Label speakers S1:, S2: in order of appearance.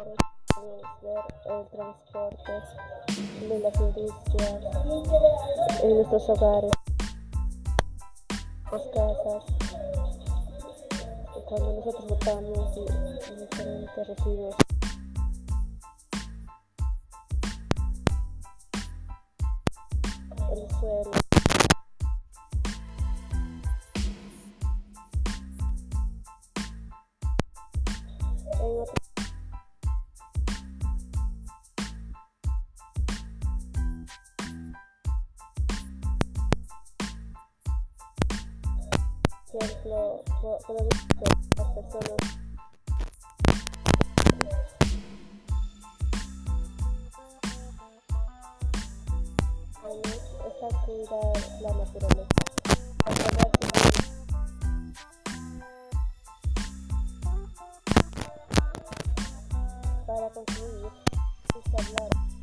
S1: el transporte de las industrias en nuestros hogares, las casas, cuando nosotros botamos diferentes residuos. el suelo. En ejemplo, productos, las personas es cuidar la naturaleza. Para concluir, es hablar.